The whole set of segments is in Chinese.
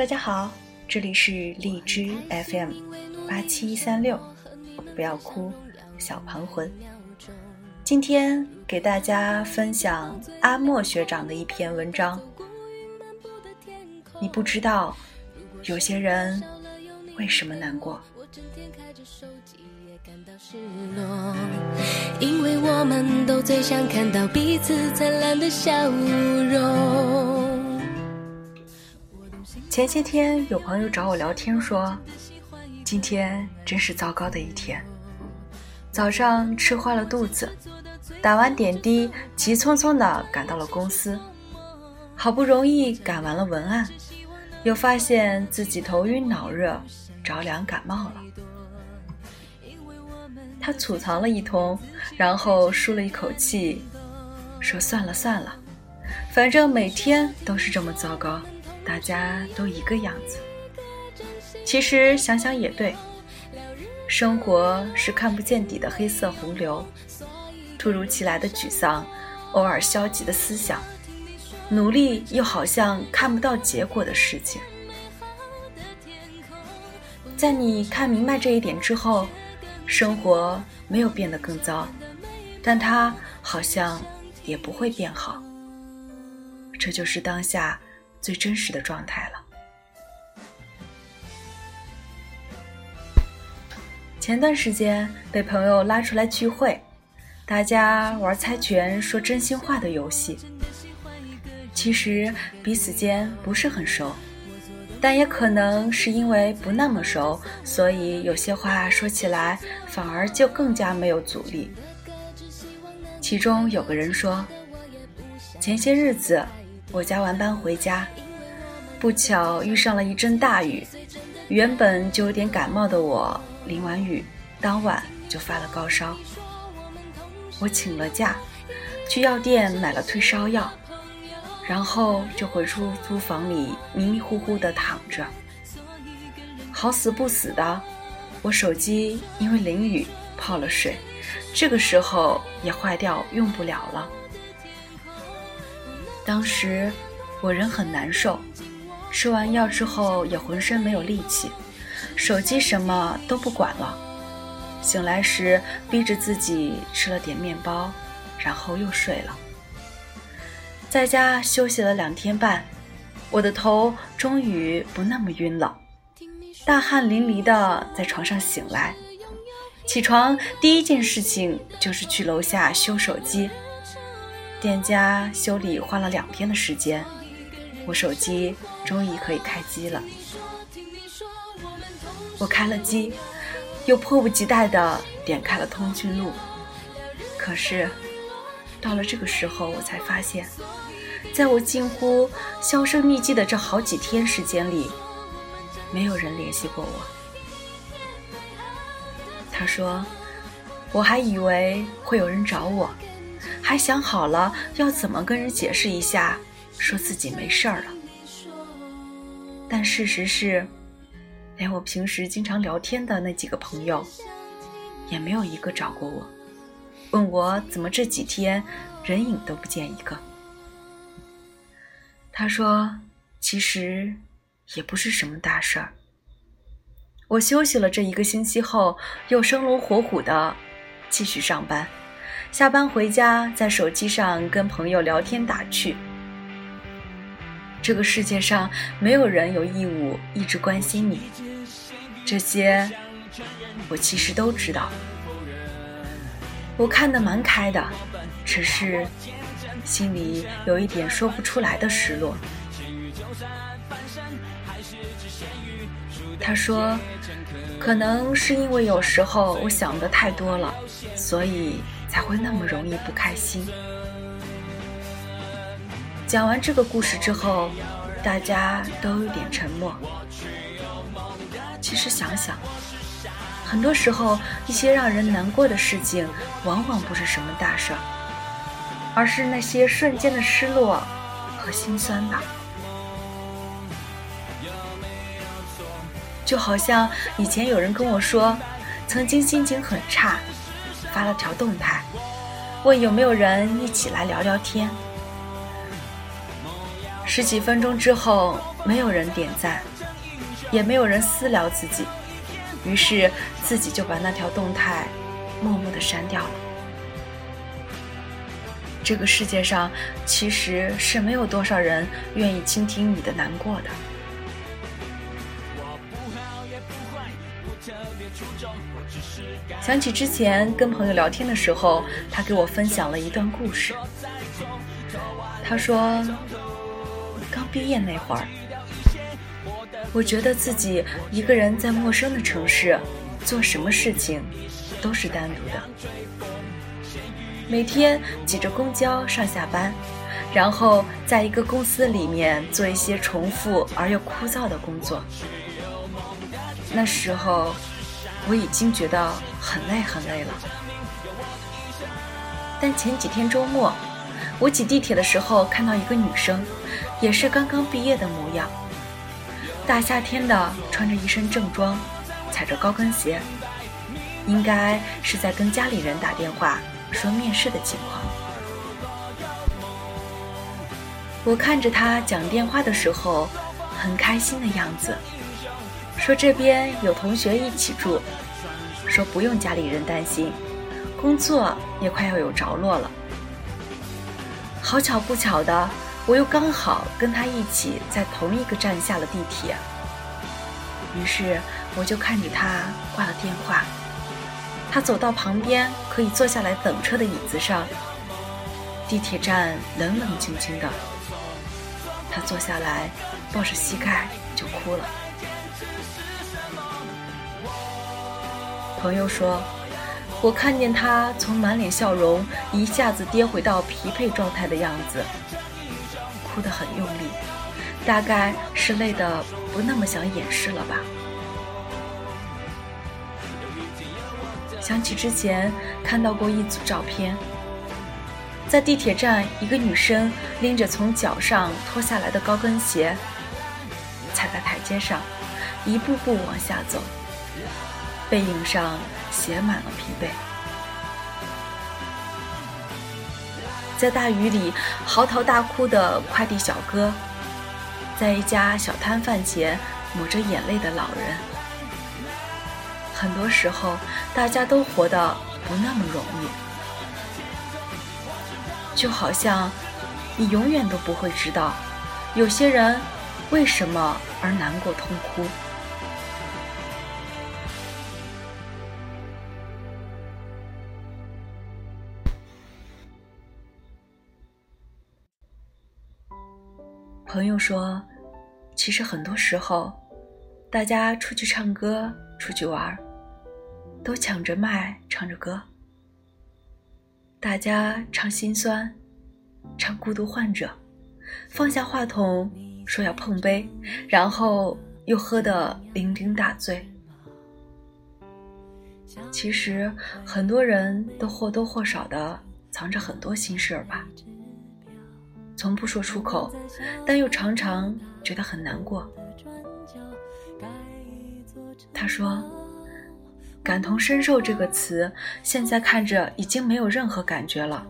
大家好，这里是荔枝 FM 八七三六，不要哭，小盘魂。今天给大家分享阿莫学长的一篇文章。你不知道，有些人为什么难过？因为我们都最想看到彼此灿烂的笑容。前些天有朋友找我聊天说，今天真是糟糕的一天。早上吃坏了肚子，打完点滴，急匆匆的赶到了公司，好不容易赶完了文案，又发现自己头晕脑热，着凉感冒了。他吐槽了一通，然后舒了一口气，说：“算了算了，反正每天都是这么糟糕，大家都一个样子。”其实想想也对，生活是看不见底的黑色洪流，突如其来的沮丧，偶尔消极的思想，努力又好像看不到结果的事情。在你看明白这一点之后。生活没有变得更糟，但它好像也不会变好。这就是当下最真实的状态了。前段时间被朋友拉出来聚会，大家玩猜拳说真心话的游戏。其实彼此间不是很熟。但也可能是因为不那么熟，所以有些话说起来反而就更加没有阻力。其中有个人说：“前些日子我加完班回家，不巧遇上了一阵大雨，原本就有点感冒的我，淋完雨当晚就发了高烧。我请了假，去药店买了退烧药。”然后就回出租房里迷迷糊糊的躺着，好死不死的，我手机因为淋雨泡了水，这个时候也坏掉用不了了。当时我人很难受，吃完药之后也浑身没有力气，手机什么都不管了。醒来时逼着自己吃了点面包，然后又睡了。在家休息了两天半，我的头终于不那么晕了，大汗淋漓的在床上醒来。起床第一件事情就是去楼下修手机，店家修理花了两天的时间，我手机终于可以开机了。我开了机，又迫不及待的点开了通讯录，可是。到了这个时候，我才发现，在我近乎销声匿迹的这好几天时间里，没有人联系过我。他说：“我还以为会有人找我，还想好了要怎么跟人解释一下，说自己没事儿了。但事实是，连我平时经常聊天的那几个朋友，也没有一个找过我。”问我怎么这几天人影都不见一个？他说：“其实也不是什么大事儿。我休息了这一个星期后，又生龙活虎的继续上班。下班回家，在手机上跟朋友聊天打趣。这个世界上没有人有义务一直关心你，这些我其实都知道。”我看得蛮开的，只是心里有一点说不出来的失落。他说：“可能是因为有时候我想的太多了，所以才会那么容易不开心。”讲完这个故事之后，大家都有点沉默。其实想想。很多时候，一些让人难过的事情，往往不是什么大事儿，而是那些瞬间的失落和心酸吧。就好像以前有人跟我说，曾经心情很差，发了条动态，问有没有人一起来聊聊天。十几分钟之后，没有人点赞，也没有人私聊自己，于是自己就把那条动态默默的删掉了。这个世界上其实是没有多少人愿意倾听你的难过的。想起之前跟朋友聊天的时候，他给我分享了一段故事。他说，刚毕业那会儿，我觉得自己一个人在陌生的城市，做什么事情都是单独的。每天挤着公交上下班，然后在一个公司里面做一些重复而又枯燥的工作。那时候。我已经觉得很累很累了，但前几天周末，我挤地铁的时候看到一个女生，也是刚刚毕业的模样，大夏天的穿着一身正装，踩着高跟鞋，应该是在跟家里人打电话说面试的情况。我看着她讲电话的时候，很开心的样子。说这边有同学一起住，说不用家里人担心，工作也快要有着落了。好巧不巧的，我又刚好跟他一起在同一个站下了地铁，于是我就看着他挂了电话。他走到旁边可以坐下来等车的椅子上，地铁站冷冷清清的，他坐下来抱着膝盖就哭了。朋友说：“我看见他从满脸笑容一下子跌回到疲惫状态的样子，哭得很用力，大概是累得不那么想掩饰了吧。”想起之前看到过一组照片，在地铁站，一个女生拎着从脚上脱下来的高跟鞋，踩在台阶上，一步步往下走。背影上写满了疲惫，在大雨里嚎啕大哭的快递小哥，在一家小摊贩前抹着眼泪的老人。很多时候，大家都活得不那么容易，就好像你永远都不会知道，有些人为什么而难过痛哭。朋友说：“其实很多时候，大家出去唱歌、出去玩，都抢着麦唱着歌。大家唱心酸，唱孤独患者，放下话筒说要碰杯，然后又喝得酩酊大醉。其实很多人都或多或少的藏着很多心事儿吧。”从不说出口，但又常常觉得很难过。他说：“感同身受这个词，现在看着已经没有任何感觉了，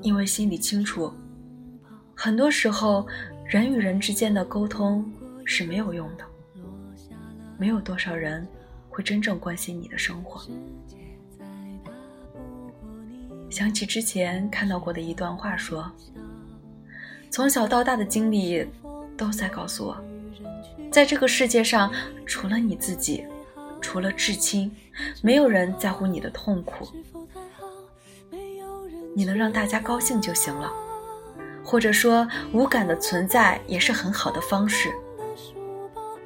因为心里清楚，很多时候人与人之间的沟通是没有用的，没有多少人会真正关心你的生活。”想起之前看到过的一段话，说。从小到大的经历，都在告诉我，在这个世界上，除了你自己，除了至亲，没有人在乎你的痛苦。你能让大家高兴就行了，或者说无感的存在也是很好的方式。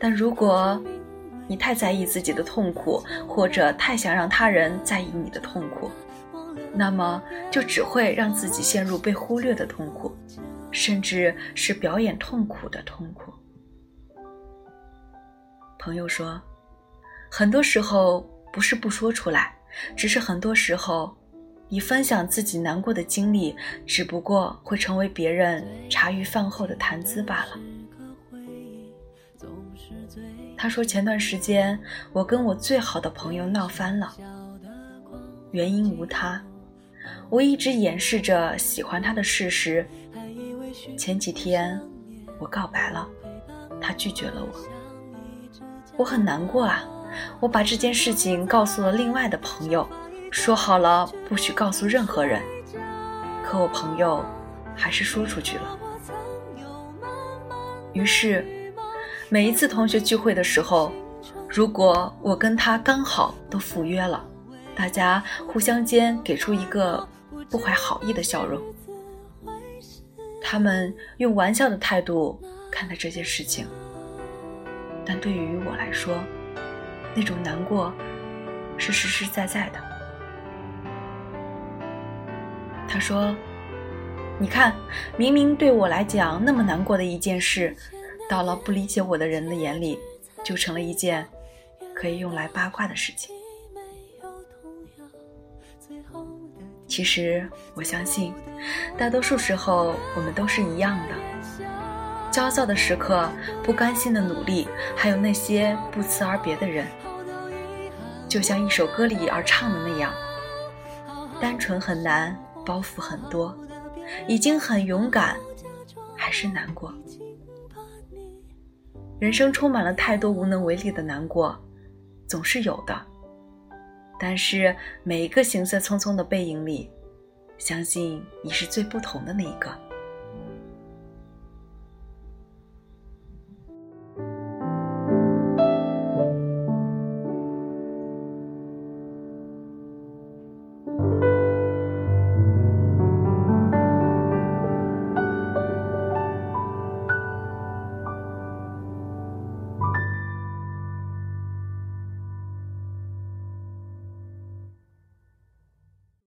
但如果你太在意自己的痛苦，或者太想让他人在意你的痛苦，那么就只会让自己陷入被忽略的痛苦。甚至是表演痛苦的痛苦。朋友说，很多时候不是不说出来，只是很多时候，你分享自己难过的经历，只不过会成为别人茶余饭后的谈资罢了。他说，前段时间我跟我最好的朋友闹翻了，原因无他，我一直掩饰着喜欢他的事实。前几天，我告白了，他拒绝了我。我很难过啊！我把这件事情告诉了另外的朋友，说好了不许告诉任何人。可我朋友还是说出去了。于是，每一次同学聚会的时候，如果我跟他刚好都赴约了，大家互相间给出一个不怀好意的笑容。他们用玩笑的态度看待这件事情，但对于我来说，那种难过是实实在在的。他说：“你看，明明对我来讲那么难过的一件事，到了不理解我的人的眼里，就成了一件可以用来八卦的事情。”其实，我相信，大多数时候我们都是一样的。焦躁的时刻，不甘心的努力，还有那些不辞而别的人，就像一首歌里而唱的那样：单纯很难，包袱很多，已经很勇敢，还是难过。人生充满了太多无能为力的难过，总是有的。但是每一个行色匆匆的背影里，相信你是最不同的那一个。